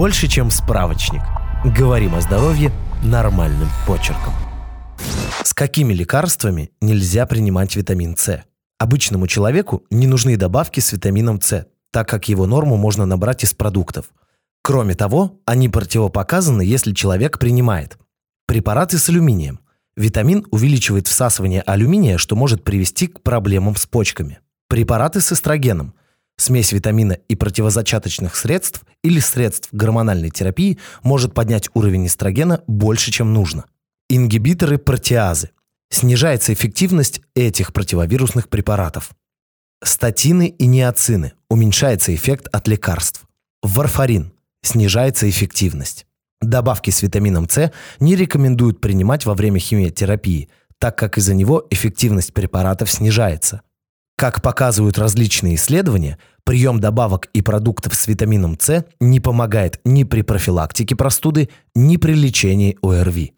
больше, чем справочник. Говорим о здоровье нормальным почерком. С какими лекарствами нельзя принимать витамин С? Обычному человеку не нужны добавки с витамином С, так как его норму можно набрать из продуктов. Кроме того, они противопоказаны, если человек принимает препараты с алюминием. Витамин увеличивает всасывание алюминия, что может привести к проблемам с почками. Препараты с эстрогеном. Смесь витамина и противозачаточных средств или средств гормональной терапии может поднять уровень эстрогена больше, чем нужно. Ингибиторы протеазы. Снижается эффективность этих противовирусных препаратов. Статины и неоцины. Уменьшается эффект от лекарств. Варфарин. Снижается эффективность. Добавки с витамином С не рекомендуют принимать во время химиотерапии, так как из-за него эффективность препаратов снижается. Как показывают различные исследования, прием добавок и продуктов с витамином С не помогает ни при профилактике простуды, ни при лечении ОРВИ.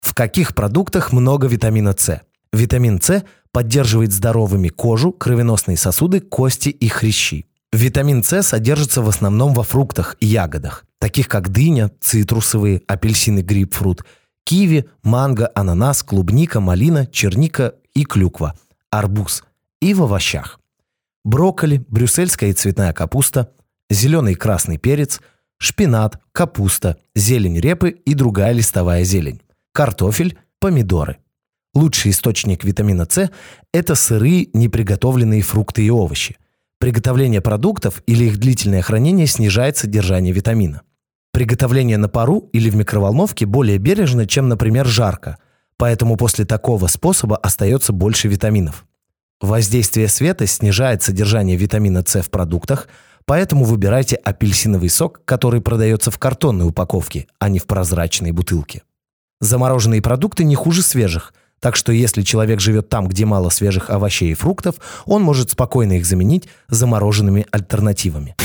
В каких продуктах много витамина С? Витамин С поддерживает здоровыми кожу, кровеносные сосуды, кости и хрящи. Витамин С содержится в основном во фруктах и ягодах, таких как дыня, цитрусовые, апельсины, грейпфрут, киви, манго, ананас, клубника, малина, черника и клюква, арбуз – и в овощах. Брокколи, брюссельская и цветная капуста, зеленый и красный перец, шпинат, капуста, зелень репы и другая листовая зелень, картофель, помидоры. Лучший источник витамина С – это сырые неприготовленные фрукты и овощи. Приготовление продуктов или их длительное хранение снижает содержание витамина. Приготовление на пару или в микроволновке более бережно, чем, например, жарко, поэтому после такого способа остается больше витаминов. Воздействие света снижает содержание витамина С в продуктах, поэтому выбирайте апельсиновый сок, который продается в картонной упаковке, а не в прозрачной бутылке. Замороженные продукты не хуже свежих, так что если человек живет там, где мало свежих овощей и фруктов, он может спокойно их заменить замороженными альтернативами.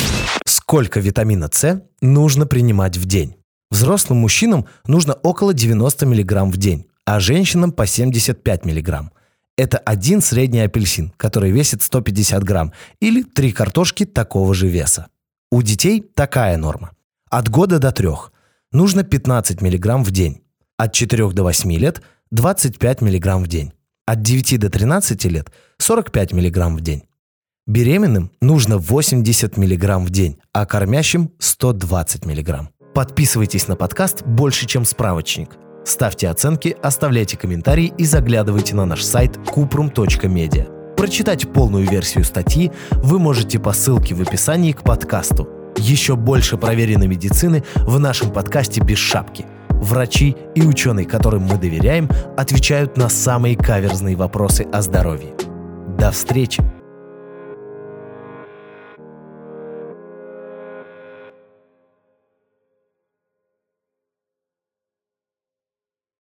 Сколько витамина С нужно принимать в день? Взрослым мужчинам нужно около 90 мг в день, а женщинам по 75 мг. Это один средний апельсин, который весит 150 грамм, или три картошки такого же веса. У детей такая норма. От года до трех нужно 15 мг в день. От 4 до 8 лет 25 мг в день. От 9 до 13 лет 45 мг в день. Беременным нужно 80 мг в день, а кормящим 120 мг. Подписывайтесь на подкаст «Больше, чем справочник». Ставьте оценки, оставляйте комментарии и заглядывайте на наш сайт kuprum.media. Прочитать полную версию статьи вы можете по ссылке в описании к подкасту. Еще больше проверенной медицины в нашем подкасте «Без шапки». Врачи и ученые, которым мы доверяем, отвечают на самые каверзные вопросы о здоровье. До встречи!